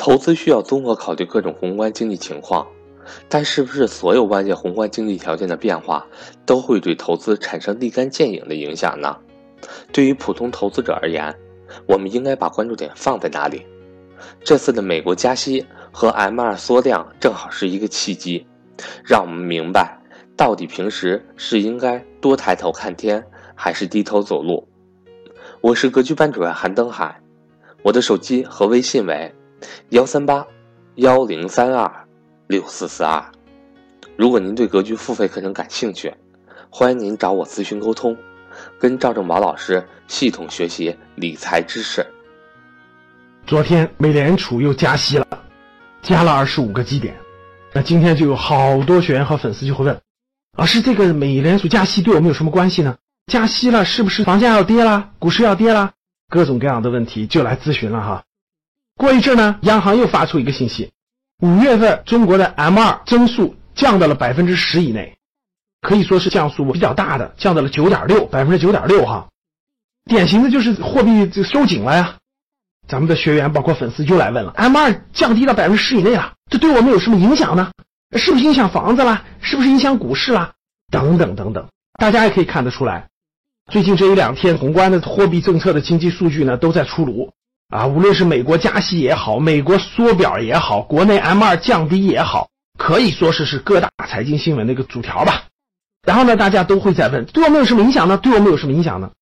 投资需要综合考虑各种宏观经济情况，但是不是所有外界宏观经济条件的变化都会对投资产生立竿见影的影响呢？对于普通投资者而言，我们应该把关注点放在哪里？这次的美国加息和 M2 缩量正好是一个契机，让我们明白到底平时是应该多抬头看天，还是低头走路。我是格局班主任韩登海，我的手机和微信为。幺三八幺零三二六四四二，如果您对格局付费课程感兴趣，欢迎您找我咨询沟通，跟赵正宝老师系统学习理财知识。昨天美联储又加息了，加了二十五个基点，那今天就有好多学员和粉丝就会问，老师，这个美联储加息对我们有什么关系呢？加息了是不是房价要跌啦，股市要跌啦？各种各样的问题就来咨询了哈。过一阵呢，央行又发出一个信息，五月份中国的 M 二增速降到了百分之十以内，可以说是降速比较大的，降到了九点六，百分之九点六哈，典型的就是货币就收紧了呀。咱们的学员包括粉丝又来问了，M 二降低到百分之十以内了，这对我们有什么影响呢？是不是影响房子啦？是不是影响股市啦？等等等等，大家也可以看得出来，最近这一两天宏观的货币政策的经济数据呢都在出炉。啊，无论是美国加息也好，美国缩表也好，国内 M 二降低也好，可以说是是各大财经新闻的一个主条吧。然后呢，大家都会在问，对我们有什么影响呢？对我们有什么影响呢？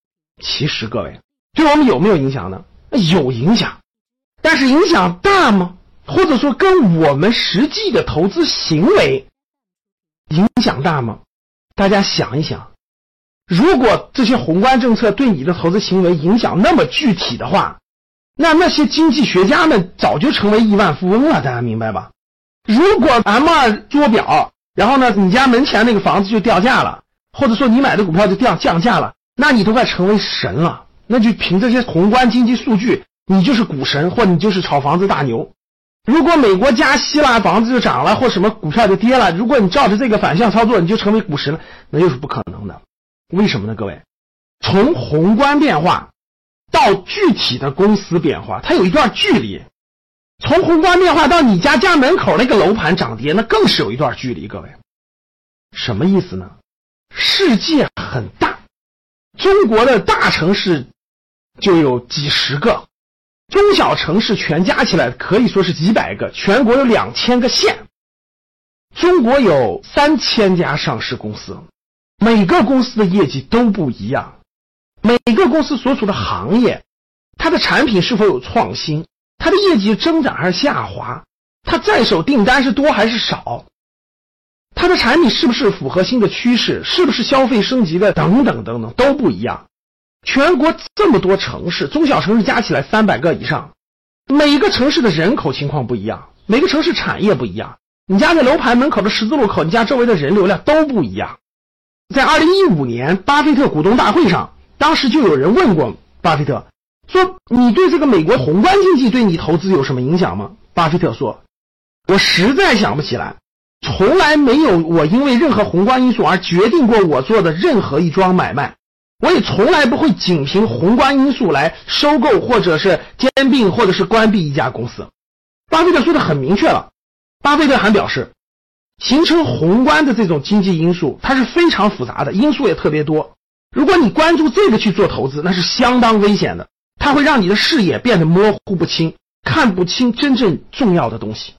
其实各位，对我们有没有影响呢？有影响，但是影响大吗？或者说跟我们实际的投资行为影响大吗？大家想一想，如果这些宏观政策对你的投资行为影响那么具体的话。那那些经济学家们早就成为亿万富翁了，大家明白吧？如果 M 二做表，然后呢，你家门前那个房子就掉价了，或者说你买的股票就掉降价了，那你都快成为神了。那就凭这些宏观经济数据，你就是股神，或你就是炒房子大牛。如果美国加息了，房子就涨了，或什么股票就跌了，如果你照着这个反向操作，你就成为股神了，那又是不可能的。为什么呢？各位，从宏观变化。到具体的公司变化，它有一段距离。从宏观变化到你家家门口那个楼盘涨跌，那更是有一段距离。各位，什么意思呢？世界很大，中国的大城市就有几十个，中小城市全加起来可以说是几百个。全国有两千个县，中国有三千家上市公司，每个公司的业绩都不一样。每个公司所处的行业，它的产品是否有创新？它的业绩增长还是下滑？它在手订单是多还是少？它的产品是不是符合新的趋势？是不是消费升级的？等等等等都不一样。全国这么多城市，中小城市加起来三百个以上，每个城市的人口情况不一样，每个城市产业不一样。你家那楼盘门口的十字路口，你家周围的人流量都不一样。在二零一五年巴菲特股东大会上。当时就有人问过巴菲特，说：“你对这个美国宏观经济对你投资有什么影响吗？”巴菲特说：“我实在想不起来，从来没有我因为任何宏观因素而决定过我做的任何一桩买卖，我也从来不会仅凭宏观因素来收购或者是兼并或者是关闭一家公司。”巴菲特说的很明确了。巴菲特还表示，形成宏观的这种经济因素，它是非常复杂的，因素也特别多。如果你关注这个去做投资，那是相当危险的，它会让你的视野变得模糊不清，看不清真正重要的东西。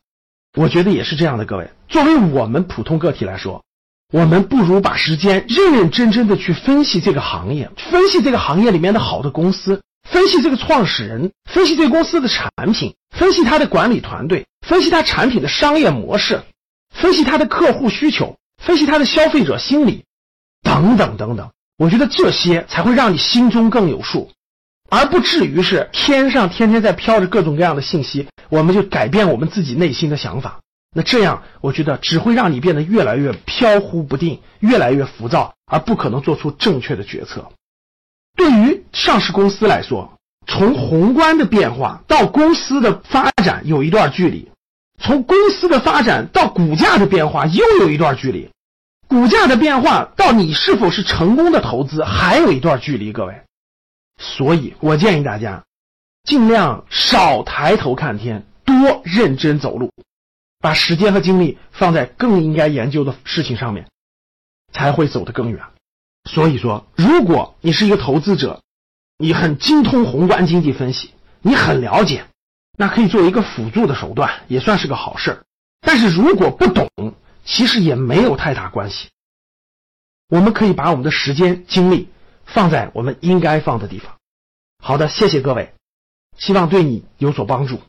我觉得也是这样的，各位，作为我们普通个体来说，我们不如把时间认认真真的去分析这个行业，分析这个行业里面的好的公司，分析这个创始人，分析这个公司的产品，分析他的管理团队，分析他产品的商业模式，分析他的客户需求，分析他的消费者心理，等等等等。我觉得这些才会让你心中更有数，而不至于是天上天天在飘着各种各样的信息，我们就改变我们自己内心的想法。那这样，我觉得只会让你变得越来越飘忽不定，越来越浮躁，而不可能做出正确的决策。对于上市公司来说，从宏观的变化到公司的发展有一段距离，从公司的发展到股价的变化又有一段距离。股价的变化到你是否是成功的投资还有一段距离，各位，所以我建议大家尽量少抬头看天，多认真走路，把时间和精力放在更应该研究的事情上面，才会走得更远。所以说，如果你是一个投资者，你很精通宏观经济分析，你很了解，那可以做一个辅助的手段，也算是个好事儿但是如果不懂，其实也没有太大关系。我们可以把我们的时间精力放在我们应该放的地方。好的，谢谢各位，希望对你有所帮助。